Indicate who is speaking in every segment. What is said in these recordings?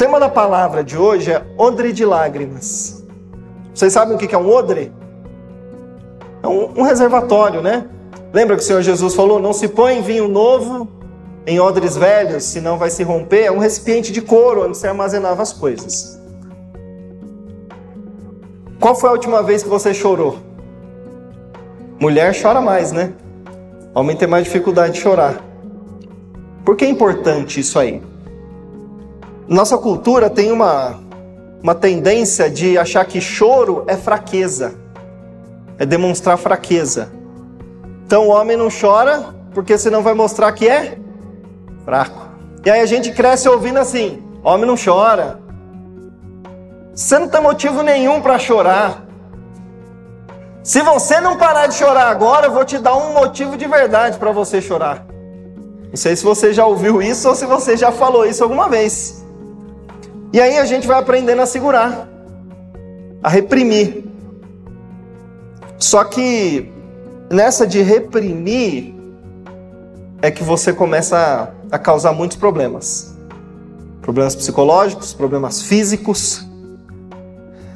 Speaker 1: tema da palavra de hoje é odre de lágrimas. Vocês sabem o que é um odre? É um, um reservatório, né? Lembra que o Senhor Jesus falou: não se põe vinho novo em odres velhos, senão vai se romper. É um recipiente de couro onde se armazenava as coisas. Qual foi a última vez que você chorou? Mulher chora mais, né? Homem tem mais dificuldade de chorar. Por que é importante isso aí? Nossa cultura tem uma, uma tendência de achar que choro é fraqueza, é demonstrar fraqueza. Então o homem não chora porque senão vai mostrar que é fraco. E aí a gente cresce ouvindo assim: homem não chora. Você não tem motivo nenhum para chorar. Se você não parar de chorar agora, eu vou te dar um motivo de verdade para você chorar. Não sei se você já ouviu isso ou se você já falou isso alguma vez. E aí a gente vai aprendendo a segurar, a reprimir. Só que nessa de reprimir é que você começa a causar muitos problemas. Problemas psicológicos, problemas físicos.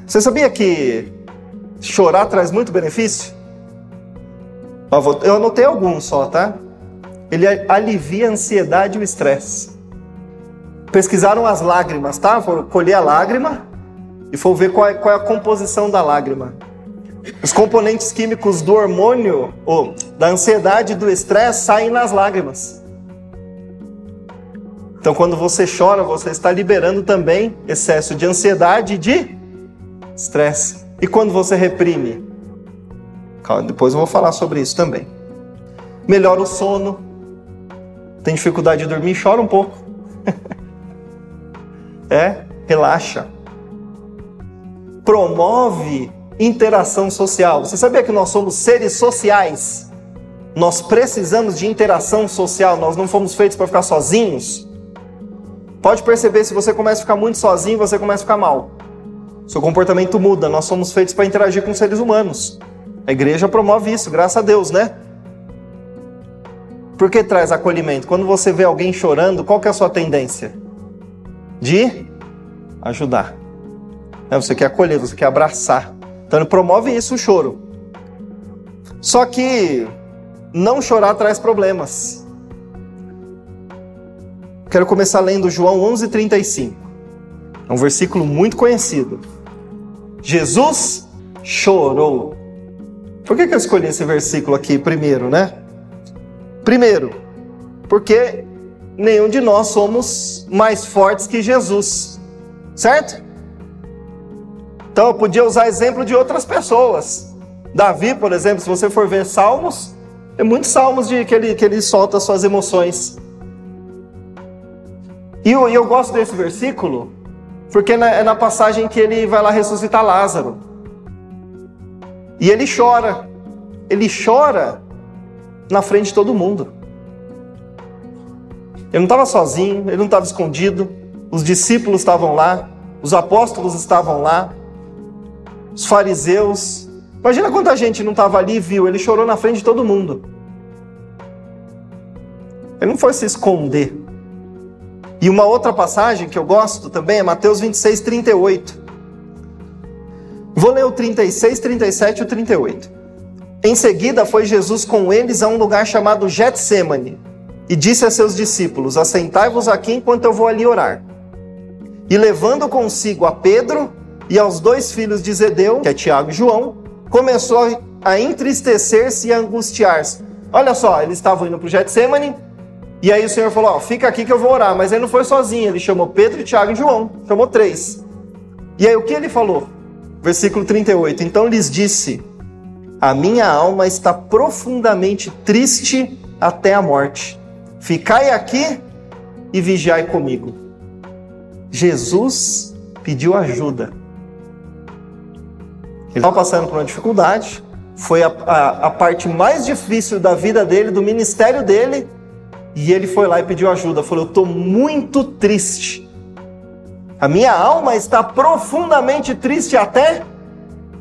Speaker 1: Você sabia que chorar traz muito benefício? Eu anotei alguns só, tá? Ele alivia a ansiedade e o estresse. Pesquisaram as lágrimas, tá? Foram colher a lágrima e foram ver qual é, qual é a composição da lágrima. Os componentes químicos do hormônio, ou da ansiedade e do estresse, saem nas lágrimas. Então, quando você chora, você está liberando também excesso de ansiedade e de estresse. E quando você reprime? Calma, depois eu vou falar sobre isso também. Melhora o sono. Tem dificuldade de dormir? Chora um pouco. É, relaxa. Promove interação social. Você sabia que nós somos seres sociais? Nós precisamos de interação social, nós não fomos feitos para ficar sozinhos. Pode perceber, se você começa a ficar muito sozinho, você começa a ficar mal. Seu comportamento muda, nós somos feitos para interagir com seres humanos. A igreja promove isso, graças a Deus, né? Por que traz acolhimento? Quando você vê alguém chorando, qual que é a sua tendência? De ajudar. É, você quer acolher, você quer abraçar. Então ele promove isso, o choro. Só que não chorar traz problemas. Quero começar lendo João 11:35. É um versículo muito conhecido. Jesus chorou. Por que, que eu escolhi esse versículo aqui primeiro, né? Primeiro, porque nenhum de nós somos mais fortes que Jesus, certo? Então eu podia usar exemplo de outras pessoas. Davi, por exemplo, se você for ver Salmos, é muitos salmos de que ele, que ele solta suas emoções. E eu, eu gosto desse versículo, porque é na, na passagem que ele vai lá ressuscitar Lázaro. E ele chora. Ele chora na frente de todo mundo. Ele não estava sozinho, ele não estava escondido. Os discípulos estavam lá, os apóstolos estavam lá os fariseus. Imagina quanta gente não estava ali e viu, ele chorou na frente de todo mundo. Ele não foi se esconder. E uma outra passagem que eu gosto também é Mateus 26, 38. Vou ler o 36, 37 e o 38. Em seguida foi Jesus com eles a um lugar chamado Getsemane e disse a seus discípulos: Assentai-vos aqui enquanto eu vou ali orar. E levando consigo a Pedro, e aos dois filhos de Zedeu, que é Tiago e João, começou a entristecer-se e angustiar-se. Olha só, eles estavam indo para o Getsemane, e aí o Senhor falou: ó, fica aqui que eu vou orar. Mas ele não foi sozinho, ele chamou Pedro, Tiago e João, chamou três. E aí o que ele falou? Versículo 38. Então lhes disse: A minha alma está profundamente triste até a morte. Ficai aqui e vigiai comigo. Jesus pediu ajuda. Ele estava passando por uma dificuldade, foi a, a, a, parte mais difícil da vida dele, do ministério dele, e ele foi lá e pediu ajuda. Falou: Eu estou muito triste. A minha alma está profundamente triste até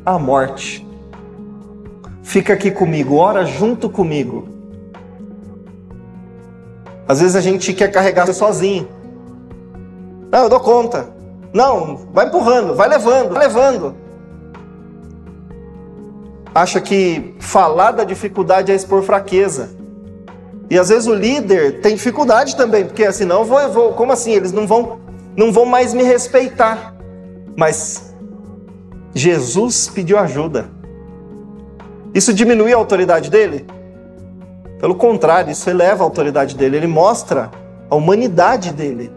Speaker 1: a morte. Fica aqui comigo, ora junto comigo. Às vezes a gente quer carregar sozinho. Não, eu dou conta. Não, vai empurrando, vai levando, vai levando. Acha que falar da dificuldade é expor fraqueza. E às vezes o líder tem dificuldade também, porque assim, não, eu vou, eu vou, como assim? Eles não vão, não vão mais me respeitar. Mas Jesus pediu ajuda. Isso diminui a autoridade dele? Pelo contrário, isso eleva a autoridade dele, ele mostra a humanidade dele.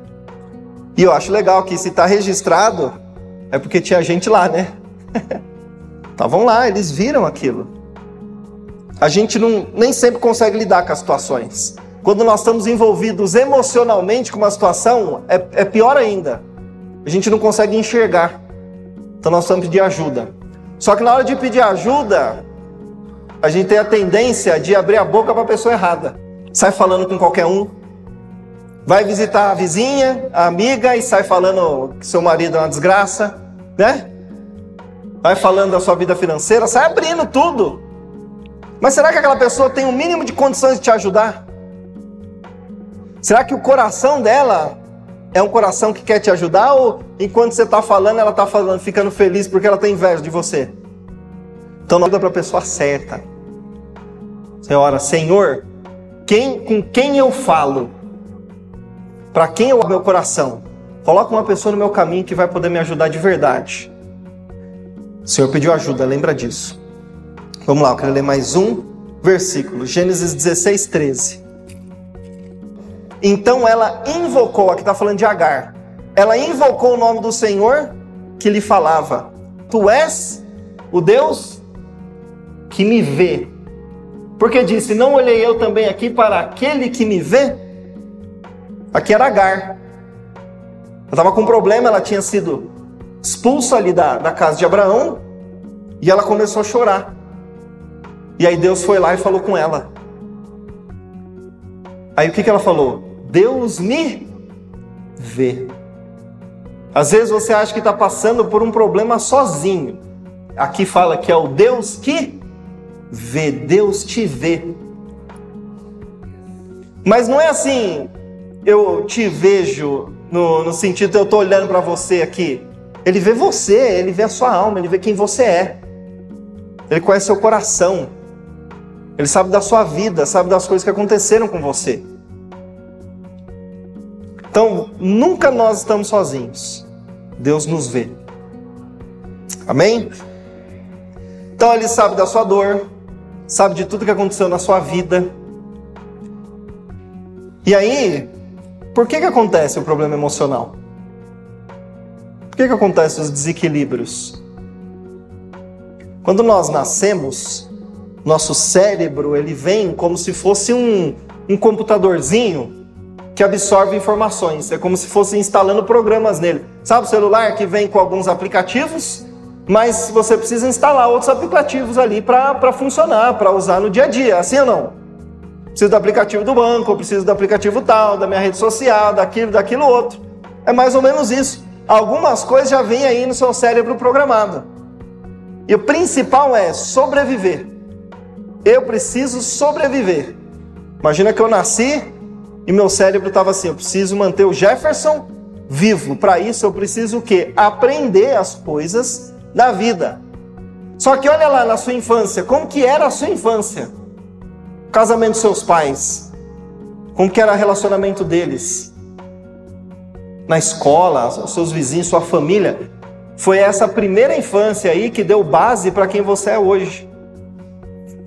Speaker 1: E eu acho legal que se está registrado, é porque tinha gente lá, né? Estavam lá, eles viram aquilo. A gente não, nem sempre consegue lidar com as situações. Quando nós estamos envolvidos emocionalmente com uma situação, é, é pior ainda. A gente não consegue enxergar. Então nós precisamos pedir ajuda. Só que na hora de pedir ajuda, a gente tem a tendência de abrir a boca para a pessoa errada. Sai falando com qualquer um. Vai visitar a vizinha, a amiga e sai falando que seu marido é uma desgraça, né? Vai falando da sua vida financeira, sai abrindo tudo. Mas será que aquela pessoa tem o um mínimo de condições de te ajudar? Será que o coração dela é um coração que quer te ajudar ou enquanto você está falando, ela está falando, ficando feliz porque ela tem inveja de você? Então não ajuda para a pessoa certa. Você ora, Senhor, quem, com quem eu falo? Para quem eu abro meu coração? Coloca uma pessoa no meu caminho que vai poder me ajudar de verdade. O Senhor pediu ajuda, lembra disso. Vamos lá, eu quero ler mais um versículo. Gênesis 16, 13. Então ela invocou, aqui está falando de Agar. Ela invocou o nome do Senhor que lhe falava: Tu és o Deus que me vê. Porque disse: Não olhei eu também aqui para aquele que me vê? Aqui era Agar. Ela estava com um problema, ela tinha sido expulsa ali da, da casa de Abraão e ela começou a chorar. E aí Deus foi lá e falou com ela. Aí o que, que ela falou? Deus me vê. Às vezes você acha que está passando por um problema sozinho. Aqui fala que é o Deus que vê, Deus te vê. Mas não é assim, eu te vejo no, no sentido eu estou olhando para você aqui. Ele vê você, ele vê a sua alma, ele vê quem você é. Ele conhece seu coração. Ele sabe da sua vida, sabe das coisas que aconteceram com você. Então, nunca nós estamos sozinhos. Deus nos vê. Amém? Então, Ele sabe da sua dor, sabe de tudo que aconteceu na sua vida. E aí, por que, que acontece o problema emocional? Por que, que acontecem os desequilíbrios? Quando nós nascemos, nosso cérebro ele vem como se fosse um, um computadorzinho que absorve informações. É como se fosse instalando programas nele. Sabe o celular que vem com alguns aplicativos? Mas você precisa instalar outros aplicativos ali para funcionar, para usar no dia a dia, assim ou não? Preciso do aplicativo do banco, preciso do aplicativo tal, da minha rede social, daquilo, daquilo outro. É mais ou menos isso. Algumas coisas já vêm aí no seu cérebro programado. E o principal é sobreviver. Eu preciso sobreviver. Imagina que eu nasci e meu cérebro estava assim: eu preciso manter o Jefferson vivo. Para isso eu preciso o quê? Aprender as coisas da vida. Só que olha lá na sua infância, como que era a sua infância? O casamento dos seus pais, como que era o relacionamento deles? Na escola, os seus vizinhos, sua família. Foi essa primeira infância aí que deu base para quem você é hoje.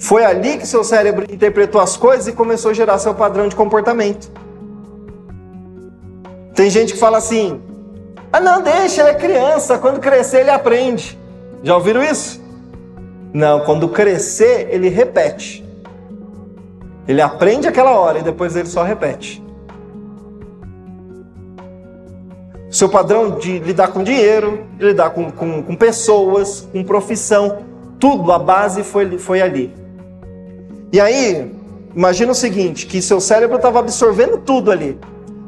Speaker 1: Foi ali que seu cérebro interpretou as coisas e começou a gerar seu padrão de comportamento. Tem gente que fala assim: ah, não, deixa, ele é criança, quando crescer ele aprende. Já ouviram isso? Não, quando crescer, ele repete. Ele aprende aquela hora e depois ele só repete. Seu padrão de lidar com dinheiro, de lidar com, com, com pessoas, com profissão, tudo, a base foi, foi ali. E aí, imagina o seguinte, que seu cérebro estava absorvendo tudo ali.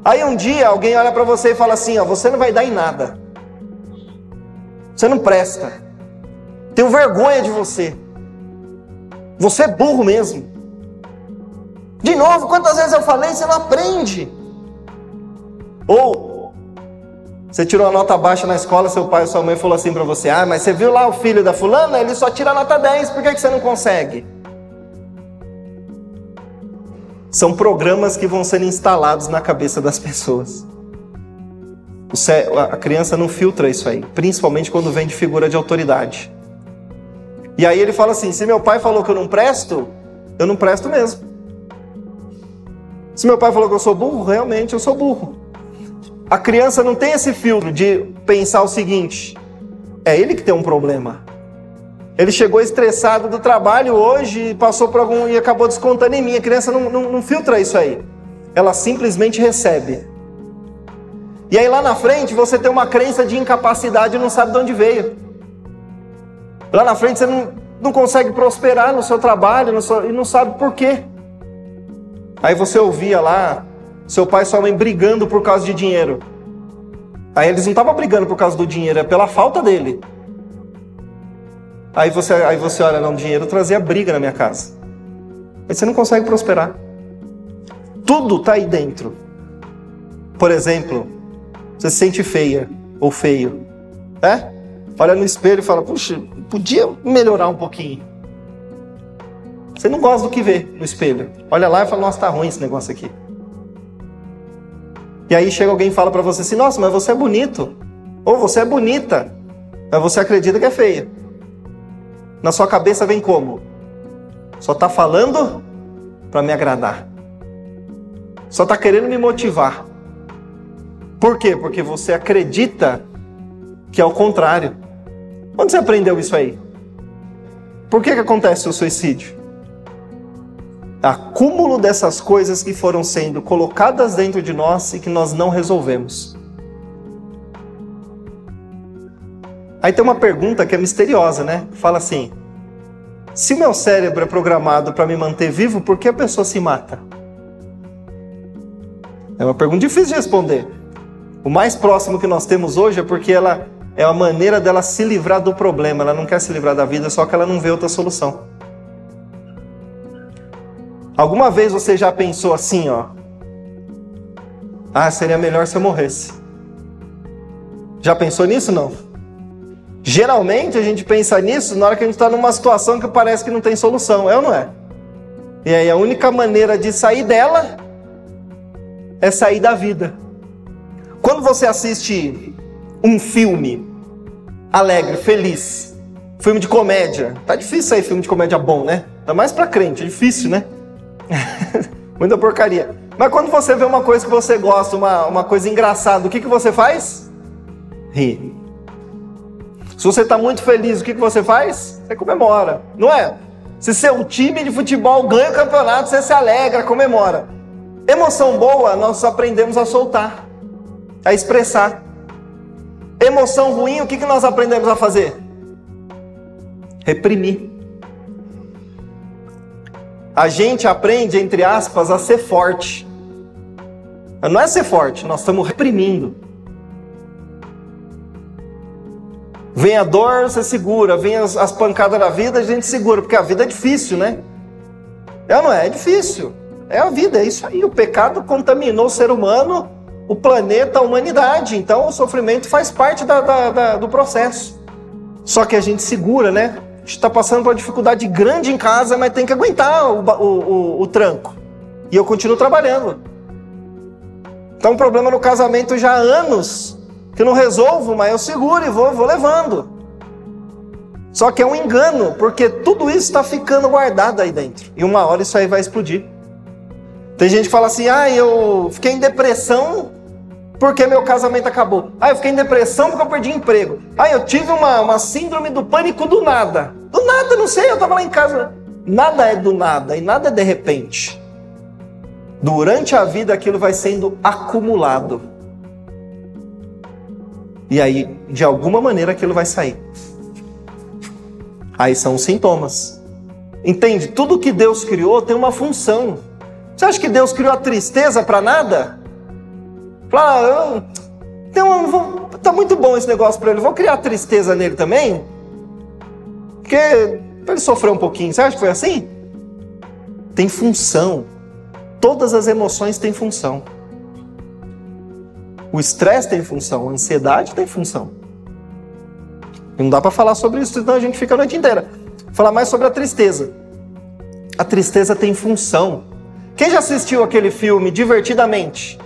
Speaker 1: Aí um dia alguém olha para você e fala assim, ó, você não vai dar em nada. Você não presta. Tenho vergonha de você. Você é burro mesmo. De novo, quantas vezes eu falei, você não aprende. Ou Você tirou uma nota baixa na escola, seu pai ou sua mãe falou assim para você: Ah, mas você viu lá o filho da fulana? Ele só tira nota 10, por que, que você não consegue? São programas que vão sendo instalados na cabeça das pessoas. A criança não filtra isso aí, principalmente quando vem de figura de autoridade. E aí ele fala assim: se meu pai falou que eu não presto, eu não presto mesmo. Se meu pai falou que eu sou burro, realmente eu sou burro. A criança não tem esse filtro de pensar o seguinte: é ele que tem um problema. Ele chegou estressado do trabalho hoje, passou por algum e acabou descontando em mim. A criança não, não, não filtra isso aí. Ela simplesmente recebe. E aí lá na frente você tem uma crença de incapacidade e não sabe de onde veio. Lá na frente você não, não consegue prosperar no seu trabalho no seu, e não sabe por quê. Aí você ouvia lá seu pai e sua mãe brigando por causa de dinheiro. Aí eles não estavam brigando por causa do dinheiro, é pela falta dele. Aí você, aí você olha, não, dinheiro trazia briga na minha casa. Aí você não consegue prosperar. Tudo está aí dentro. Por exemplo, você se sente feia ou feio. É? Olha no espelho e fala, puxa, podia melhorar um pouquinho. Você não gosta do que vê no espelho. Olha lá e fala, nossa, tá ruim esse negócio aqui. E aí chega alguém e fala para você assim: Nossa, mas você é bonito. Ou você é bonita. Mas você acredita que é feia. Na sua cabeça vem como? Só tá falando para me agradar. Só tá querendo me motivar. Por quê? Porque você acredita que é o contrário. Onde você aprendeu isso aí? Por que, que acontece o suicídio? acúmulo dessas coisas que foram sendo colocadas dentro de nós e que nós não resolvemos. Aí tem uma pergunta que é misteriosa, né? Fala assim: se o meu cérebro é programado para me manter vivo, por que a pessoa se mata? É uma pergunta difícil de responder. O mais próximo que nós temos hoje é porque ela é a maneira dela se livrar do problema. Ela não quer se livrar da vida, só que ela não vê outra solução. Alguma vez você já pensou assim, ó? Ah, seria melhor se eu morresse. Já pensou nisso não? Geralmente a gente pensa nisso na hora que a gente está numa situação que parece que não tem solução, é ou não é? E aí a única maneira de sair dela é sair da vida. Quando você assiste um filme alegre, feliz, filme de comédia, tá difícil sair filme de comédia bom, né? Tá mais pra crente, é difícil, né? Muita porcaria. Mas quando você vê uma coisa que você gosta, uma, uma coisa engraçada, o que, que você faz? Ri. Se você está muito feliz, o que, que você faz? Você comemora, não é? Se seu time de futebol ganha o campeonato, você se alegra, comemora. Emoção boa, nós aprendemos a soltar, a expressar. Emoção ruim, o que, que nós aprendemos a fazer? Reprimir. A gente aprende, entre aspas, a ser forte. Não é ser forte, nós estamos reprimindo. Vem a dor, você segura. Vem as, as, pancadas da vida, a gente segura. Porque a vida é difícil, né? É não é? É difícil. É a vida, é isso aí. O pecado contaminou o ser humano, o planeta, a humanidade. Então o sofrimento faz parte da, da, da, do processo. Só que a gente segura, né? A gente está passando por uma dificuldade grande em casa, mas tem que aguentar o, o, o, o tranco. E eu continuo trabalhando. Então, um problema no casamento já há anos que eu não resolvo, mas eu seguro e vou, vou levando. Só que é um engano, porque tudo isso está ficando guardado aí dentro. E uma hora isso aí vai explodir. Tem gente que fala assim: ah, eu fiquei em depressão porque meu casamento acabou. Ah, eu fiquei em depressão porque eu perdi emprego. Ah, eu tive uma, uma síndrome do pânico do nada. Do nada, não sei, eu estava lá em casa. Nada é do nada e nada é de repente. Durante a vida aquilo vai sendo acumulado. E aí, de alguma maneira, aquilo vai sair. Aí são os sintomas. Entende? Tudo que Deus criou tem uma função. Você acha que Deus criou a tristeza para nada? Fala, então, vou, tá muito bom esse negócio para ele, vou criar tristeza nele também? Porque para ele sofrer um pouquinho, você acha que foi assim? Tem função. Todas as emoções têm função. O estresse tem função, a ansiedade tem função. Não dá para falar sobre isso, senão a gente fica a noite inteira. Falar mais sobre a tristeza. A tristeza tem função. Quem já assistiu aquele filme Divertidamente?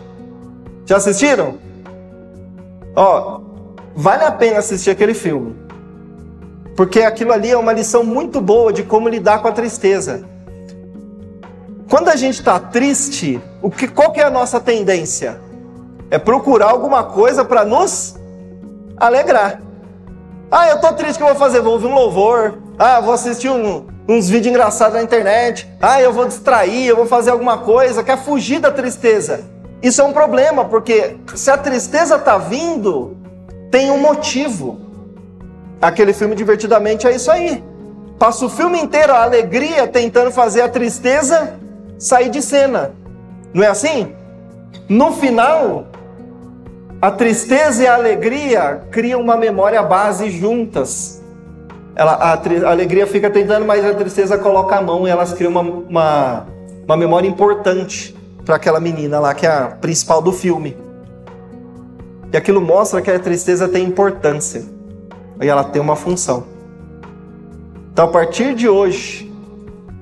Speaker 1: Já assistiram? Ó, vale a pena assistir aquele filme. Porque aquilo ali é uma lição muito boa de como lidar com a tristeza. Quando a gente está triste, o que, qual que é a nossa tendência? É procurar alguma coisa para nos alegrar. Ah, eu tô triste, o que eu vou fazer? Vou ouvir um louvor. Ah, vou assistir um, uns vídeos engraçados na internet. Ah, eu vou distrair, eu vou fazer alguma coisa. Quer fugir da tristeza. Isso é um problema, porque se a tristeza tá vindo, tem um motivo. Aquele filme Divertidamente é isso aí. Passa o filme inteiro a alegria tentando fazer a tristeza sair de cena. Não é assim? No final, a tristeza e a alegria criam uma memória base juntas. Ela, a, a, alegria fica tentando, mas a tristeza coloca a mão e elas criam uma, uma, uma memória importante para aquela menina lá, que é a principal do filme. E aquilo mostra que a tristeza tem importância e ela tem uma função. Então, a partir de hoje,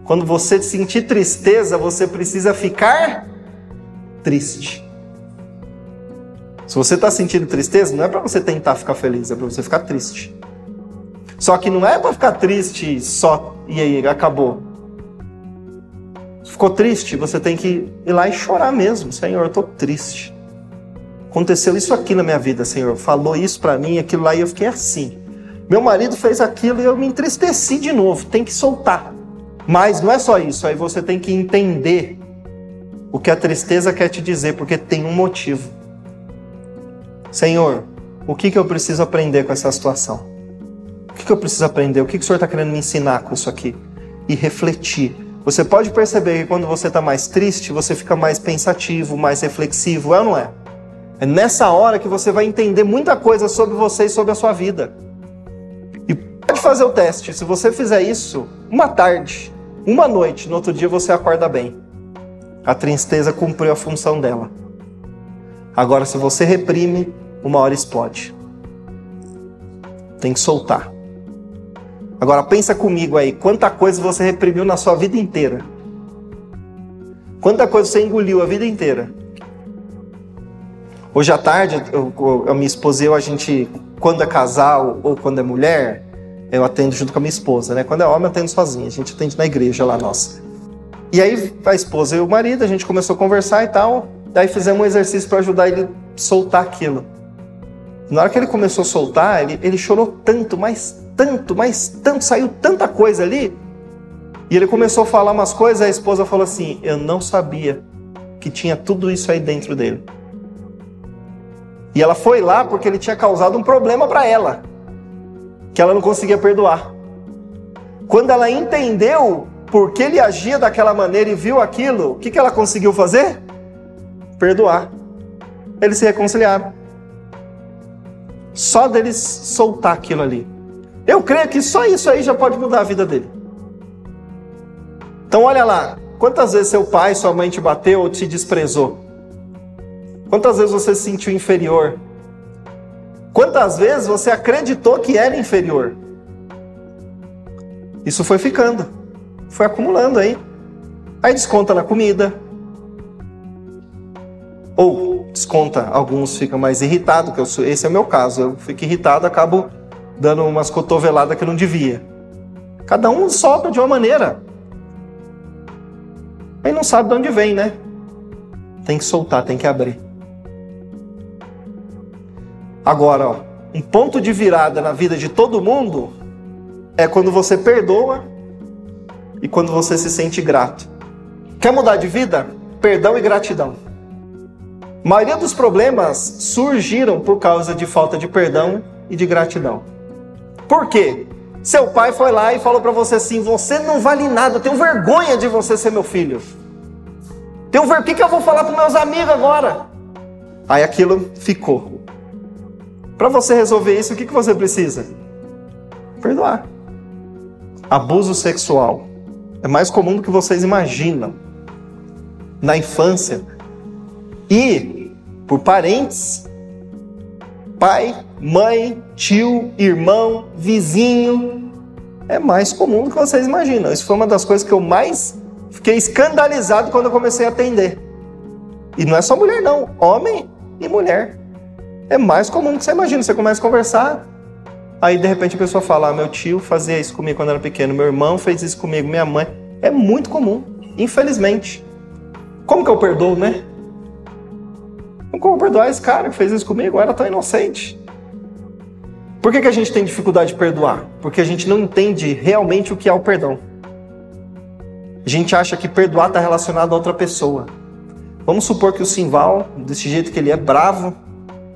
Speaker 1: quando você sentir tristeza, você precisa ficar triste. Se você está sentindo tristeza, não é para você tentar ficar feliz, é para você ficar triste. Só que não é para ficar triste só e aí acabou. Ficou triste, você tem que ir lá e chorar mesmo. Senhor, eu estou triste. Aconteceu isso aqui na minha vida, Senhor. Falou isso para mim, aquilo lá e eu fiquei assim. Meu marido fez aquilo e eu me entristeci de novo. Tem que soltar. Mas não é só isso, aí você tem que entender o que a tristeza quer te dizer, porque tem um motivo. Senhor, o que, que eu preciso aprender com essa situação? O que, que eu preciso aprender? O que, que o Senhor está querendo me ensinar com isso aqui? E refletir. Você pode perceber que quando você está mais triste, você fica mais pensativo, mais reflexivo, é ou não é? É nessa hora que você vai entender muita coisa sobre você e sobre a sua vida. E pode fazer o teste. Se você fizer isso uma tarde, uma noite, no outro dia você acorda bem. A tristeza cumpriu a função dela. Agora, se você reprime, uma hora explode. Tem que soltar. Agora pensa comigo aí, quanta coisa você reprimiu na sua vida inteira? Quanta coisa você engoliu a vida inteira? Hoje à tarde, eu, a minha esposa e eu, a gente, quando é casal ou quando é mulher, eu atendo junto com a minha esposa, né? Quando é homem, eu atendo sozinho. A gente atende na igreja lá nossa. E aí, a esposa e o marido, a gente começou a conversar e tal. Daí fizemos um exercício para ajudar ele a soltar aquilo. Na hora que ele começou a soltar, ele, ele chorou tanto, mas tanto, mas tanto, saiu tanta coisa ali. E ele começou a falar umas coisas, a esposa falou assim: Eu não sabia que tinha tudo isso aí dentro dele. E ela foi lá porque ele tinha causado um problema para ela, que ela não conseguia perdoar. Quando ela entendeu por que ele agia daquela maneira e viu aquilo, o que, que ela conseguiu fazer? Perdoar. Eles se reconciliaram. Só deles soltar aquilo ali. Eu creio que só isso aí já pode mudar a vida dele. Então olha lá, quantas vezes seu pai, sua mãe te bateu ou te desprezou? Quantas vezes você se sentiu inferior? Quantas vezes você acreditou que era inferior? Isso foi ficando, foi acumulando aí. Aí desconta na comida. Ou desconta, alguns ficam mais irritados, que eu sou, esse é o meu caso. Eu fico irritado, acabo dando umas cotoveladas que não devia. Cada um solta de uma maneira. Aí não sabe de onde vem, né? Tem que soltar, tem que abrir. Agora, ó, um ponto de virada na vida de todo mundo é quando você perdoa e quando você se sente grato. Quer mudar de vida? Perdão e gratidão. A maioria dos problemas surgiram por causa de falta de perdão e de gratidão. Por quê? Seu pai foi lá e falou para você assim: você não vale nada, eu tenho vergonha de você ser meu filho. Tenho ver... O que, que eu vou falar para meus amigos agora? Aí aquilo ficou. Para você resolver isso, o que, que você precisa? Perdoar. Abuso sexual é mais comum do que vocês imaginam. Na infância. E por parentes pai, mãe, tio, irmão, vizinho. É mais comum do que vocês imaginam. Isso foi uma das coisas que eu mais fiquei escandalizado quando eu comecei a atender. E não é só mulher, não. Homem e mulher. É mais comum do que você imagina. Você começa a conversar, aí de repente a pessoa fala: ah, meu tio fazia isso comigo quando era pequeno, meu irmão fez isso comigo, minha mãe. É muito comum, infelizmente. Como que eu perdoo, né? Como perdoar esse cara que fez isso comigo? Eu era tão inocente. Por que, que a gente tem dificuldade de perdoar? Porque a gente não entende realmente o que é o perdão. A gente acha que perdoar está relacionado a outra pessoa. Vamos supor que o Simval, desse jeito que ele é bravo,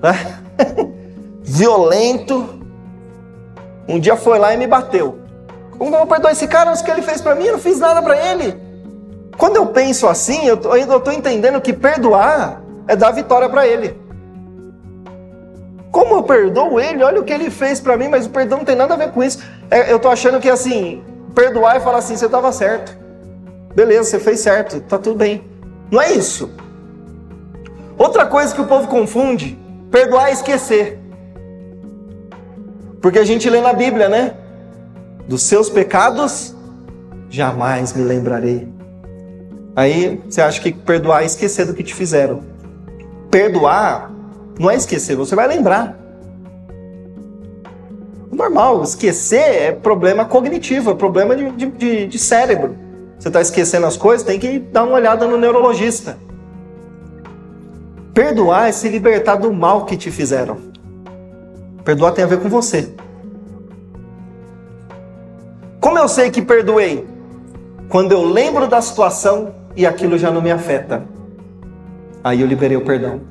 Speaker 1: né? violento, um dia foi lá e me bateu. Como eu vou perdoar esse cara? O que ele fez para mim, eu não fiz nada para ele. Quando eu penso assim, eu estou entendendo que perdoar é dar vitória para ele. Como eu perdoo ele? Olha o que ele fez para mim, mas o perdão não tem nada a ver com isso. É, eu tô achando que assim, perdoar e falar assim, você estava certo. Beleza, você fez certo, tá tudo bem. Não é isso. Outra coisa que o povo confunde, perdoar e esquecer. Porque a gente lê na Bíblia, né? Dos seus pecados jamais me lembrarei. Aí você acha que perdoar é esquecer do que te fizeram. Perdoar não é esquecer, você vai lembrar. Normal, esquecer é problema cognitivo, é problema de, de, de cérebro. Você está esquecendo as coisas, tem que dar uma olhada no neurologista. Perdoar é se libertar do mal que te fizeram. Perdoar tem a ver com você. Como eu sei que perdoei? Quando eu lembro da situação e aquilo já não me afeta. Aí eu liberei o perdão.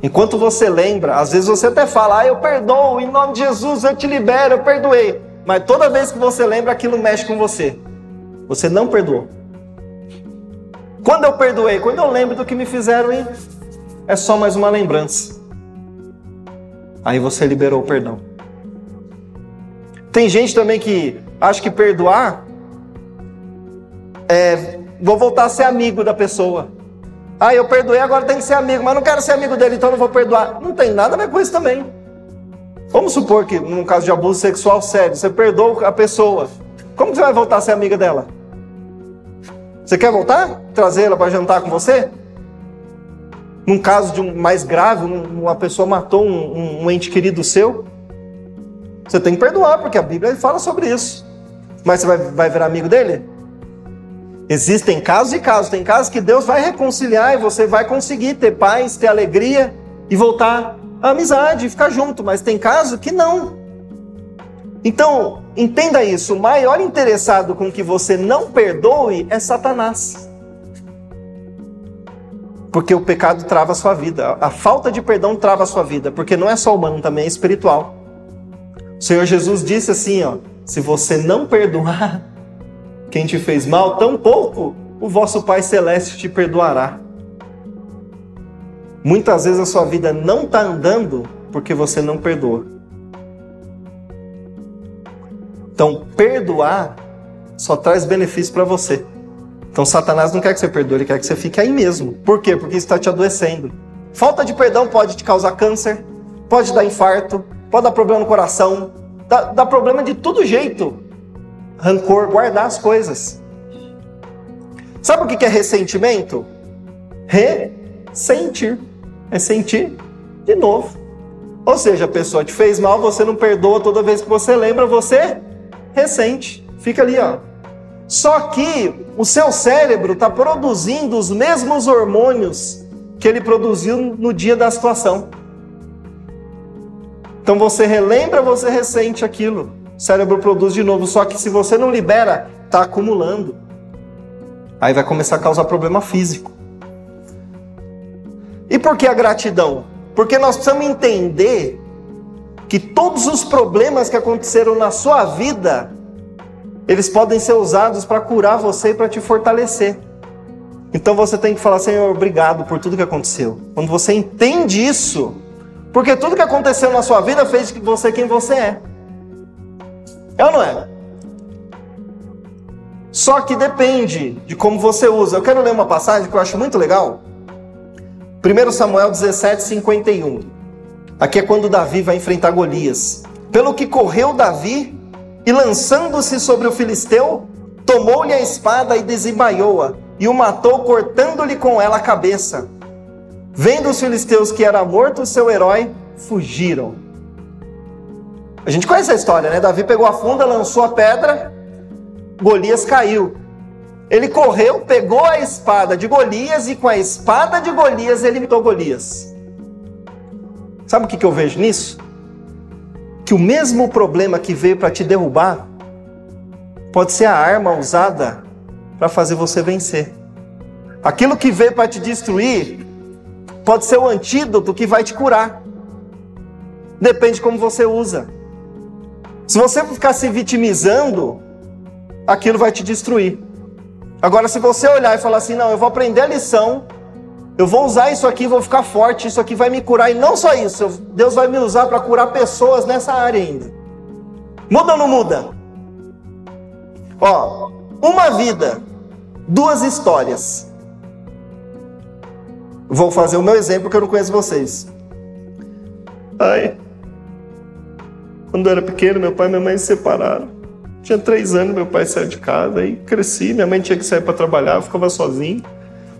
Speaker 1: Enquanto você lembra, às vezes você até fala, ah, eu perdoo, em nome de Jesus eu te libero, eu perdoei. Mas toda vez que você lembra, aquilo mexe com você. Você não perdoou. Quando eu perdoei, quando eu lembro do que me fizeram, hein? é só mais uma lembrança. Aí você liberou o perdão. Tem gente também que acha que perdoar é vou voltar a ser amigo da pessoa. Ah, eu perdoei, agora tem que ser amigo, mas não quero ser amigo dele, então não vou perdoar. Não tem nada a ver com isso também. Vamos supor que, num caso de abuso sexual sério, você perdoa a pessoa. Como você vai voltar a ser amiga dela? Você quer voltar? Trazê-la para jantar com você? Num caso de um mais grave, uma pessoa matou um, um, ente querido seu, você tem que perdoar, porque a Bíblia fala sobre isso. Mas você vai, vai virar amigo dele? Existem casos e casos. Tem casos que Deus vai reconciliar e você vai conseguir ter paz, ter alegria e voltar à amizade, ficar junto. Mas tem casos que não. Então, entenda isso: o maior interessado com que você não perdoe é Satanás. Porque o pecado trava a sua vida. A falta de perdão trava a sua vida. Porque não é só humano, também é espiritual. O Senhor Jesus disse assim: ó, se você não perdoar quem te fez mal, tão pouco o vosso Pai Celeste te perdoará. Muitas vezes a sua vida não está andando porque você não perdoa. Então, perdoar só traz benefício para você. Então, Satanás não quer que você perdoe, ele quer que você fique aí mesmo. Por quê? Porque isso está te adoecendo. Falta de perdão pode te causar câncer, pode dar infarto, pode dar problema no coração, dá, dá problema de todo jeito. Rancor, guardar as coisas. Sabe o que é ressentimento? Ressentir. É sentir de novo. Ou seja, a pessoa te fez mal, você não perdoa toda vez que você lembra, você ressente. Fica ali, ó. Só que o seu cérebro está produzindo os mesmos hormônios que ele produziu no dia da situação. Então você relembra, você ressente aquilo. Cérebro produz de novo, só que se você não libera, está acumulando. Aí vai começar a causar problema físico. E por que a gratidão? Porque nós precisamos entender que todos os problemas que aconteceram na sua vida, eles podem ser usados para curar você e para te fortalecer. Então você tem que falar, Senhor, obrigado por tudo que aconteceu. Quando você entende isso, porque tudo que aconteceu na sua vida fez você quem você é. É ou não é? Só que depende de como você usa. Eu quero ler uma passagem que eu acho muito legal. 1 Samuel 17, 51. Aqui é quando Davi vai enfrentar Golias. Pelo que correu Davi e lançando-se sobre o filisteu, tomou-lhe a espada e desembaiou-a e o matou, cortando-lhe com ela a cabeça. Vendo os filisteus que era morto seu herói, fugiram. A gente conhece a história, né? Davi pegou a funda, lançou a pedra, Golias caiu. Ele correu, pegou a espada de Golias e com a espada de Golias ele matou Golias. Sabe o que, eu vejo nisso? Que o mesmo problema que veio para te derrubar pode ser a arma usada para fazer você vencer. Aquilo que veio para te destruir pode ser o antídoto que vai te curar. Depende de como você usa. Se você ficar se vitimizando, aquilo vai te destruir. Agora, se você olhar e falar assim: não, eu vou aprender a lição eu vou usar isso aqui, vou ficar forte, isso aqui vai me curar. E não só isso, Deus vai me usar para curar pessoas nessa área ainda. Muda ou não muda? Ó, uma vida, duas histórias. Vou fazer o meu exemplo que eu não conheço vocês. Ai, quando eu era pequeno, meu pai e minha mãe se separaram. Tinha três anos, meu pai saiu de casa, aí cresci, minha mãe tinha que sair para trabalhar, eu ficava sozinho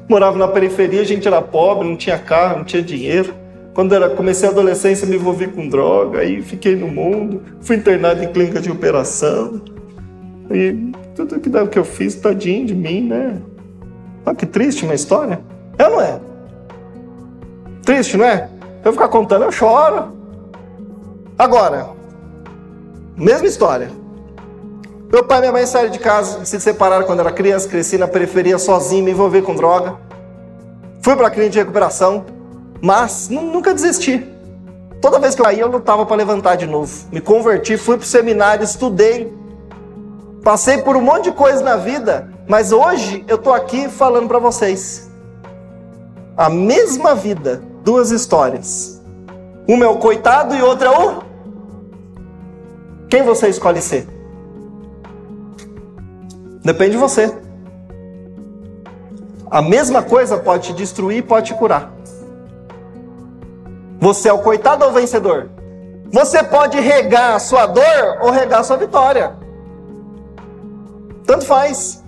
Speaker 1: morava na periferia, a gente era pobre, não tinha carro, não tinha dinheiro. Quando era, comecei a adolescência, me envolvi com droga, aí fiquei no mundo, fui internado em clínica de operação. E tudo que, que eu fiz, tadinho de mim, né? Olha que triste uma história. É ou não é? Triste, não é? Eu ficar contando, eu choro. Agora, mesma história. Meu pai e minha mãe saíram de casa, se separaram quando era criança, cresci na periferia sozinho, me envolvi com droga. Fui para a clínica de recuperação, mas nunca desisti. Toda vez que eu ia, eu lutava para levantar de novo. Me converti, fui para o seminário, estudei. Passei por um monte de coisa na vida, mas hoje eu estou aqui falando para vocês. A mesma vida, duas histórias. Uma é o coitado e outra é o. Quem você escolhe ser? Depende de você. A mesma coisa pode te destruir e pode te curar. Você é o coitado ou o vencedor? Você pode regar a sua dor ou regar a sua vitória. Tanto faz.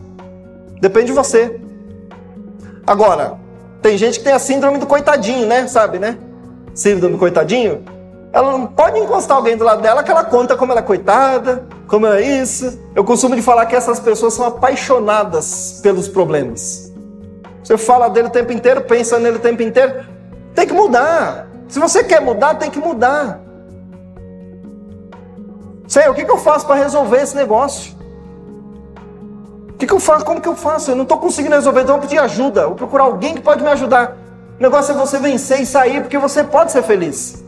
Speaker 1: Depende de você. Agora, tem gente que tem a síndrome do coitadinho, né? Sabe, né? Síndrome do coitadinho. Ela não pode encostar alguém do lado dela que ela conta como ela é coitada, como é isso. Eu costumo de falar que essas pessoas são apaixonadas pelos problemas. Você fala dele o tempo inteiro, pensa nele o tempo inteiro. Tem que mudar. Se você quer mudar, tem que mudar. Senhor, o que, que eu faço para resolver esse negócio? O que, que eu faço? Como que eu faço? Eu não estou conseguindo resolver, então eu vou pedir ajuda. Vou procurar alguém que pode me ajudar. O negócio é você vencer e sair, porque você pode ser feliz.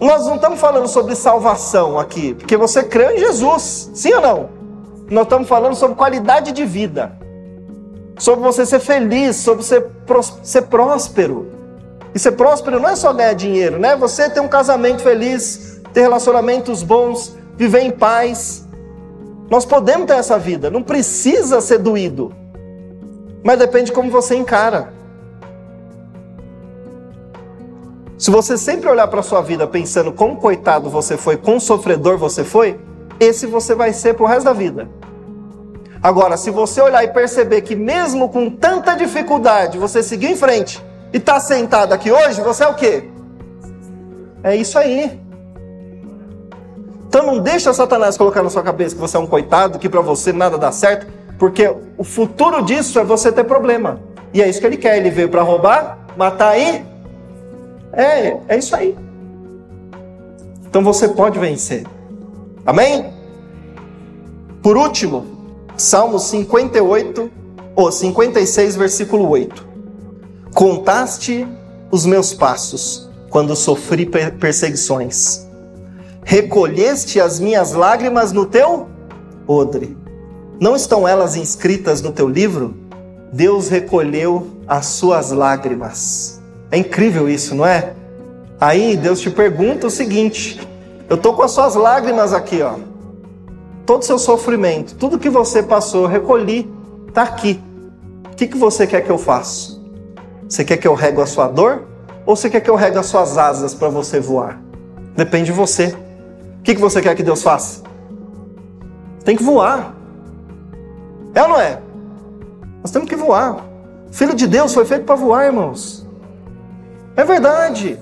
Speaker 1: Nós não estamos falando sobre salvação aqui, porque você crê em Jesus, sim ou não? Nós estamos falando sobre qualidade de vida, sobre você ser feliz, sobre ser, ser próspero. E ser próspero não é só ganhar dinheiro, né? Você ter um casamento feliz, ter relacionamentos bons, viver em paz. Nós podemos ter essa vida, não precisa ser doído, mas depende de como você encara. Se você sempre olhar para sua vida pensando quão coitado você foi, quão sofredor você foi, esse você vai ser pro resto da vida. Agora, se você olhar e perceber que mesmo com tanta dificuldade você seguiu em frente e está sentado aqui hoje, você é o quê? É isso aí. Então não deixa Satanás colocar na sua cabeça que você é um coitado, que para você nada dá certo, porque o futuro disso é você ter problema. E é isso que ele quer. Ele veio para roubar, matar e é, é isso aí. Então você pode vencer. Amém? Por último, Salmo 58, ou 56, versículo 8. Contaste os meus passos quando sofri perseguições. Recolheste as minhas lágrimas no teu odre. Não estão elas inscritas no teu livro? Deus recolheu as suas lágrimas. É incrível isso, não é? Aí Deus te pergunta o seguinte: eu tô com as suas lágrimas aqui, ó. Todo o seu sofrimento, tudo que você passou, eu recolhi, tá aqui. O que, que você quer que eu faça? Você quer que eu rego a sua dor Ou você quer que eu regue as suas asas para você voar? Depende de você. O que, que você quer que Deus faça? Tem que voar. É ou não é? Nós temos que voar. Filho de Deus foi feito para voar, irmãos. É verdade.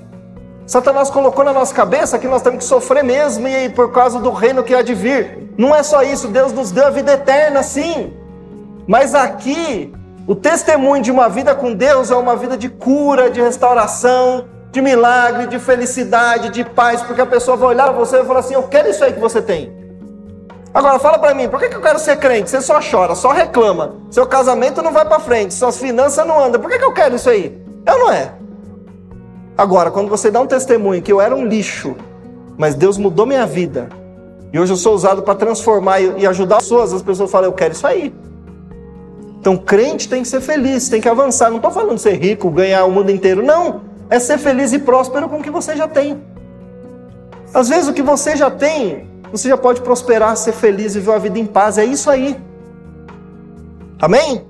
Speaker 1: Satanás colocou na nossa cabeça que nós temos que sofrer mesmo e por causa do reino que há de vir. Não é só isso, Deus nos deu a vida eterna, sim. Mas aqui, o testemunho de uma vida com Deus é uma vida de cura, de restauração, de milagre, de felicidade, de paz, porque a pessoa vai olhar você e falar assim: Eu quero isso aí que você tem. Agora, fala para mim, por que, eu quero ser crente? Você só chora, só reclama. Seu casamento não vai para frente, suas finanças não andam. Por que, que eu quero isso aí? Eu não é. Agora, quando você dá um testemunho que eu era um lixo, mas Deus mudou minha vida, e hoje eu sou usado para transformar e ajudar as pessoas, as pessoas falam, eu quero isso aí. Então, crente tem que ser feliz, tem que avançar. Não estou falando de ser rico, ganhar o mundo inteiro. Não. É ser feliz e próspero com o que você já tem. Às vezes, o que você já tem, você já pode prosperar, ser feliz, viver uma vida em paz. É isso aí. Amém?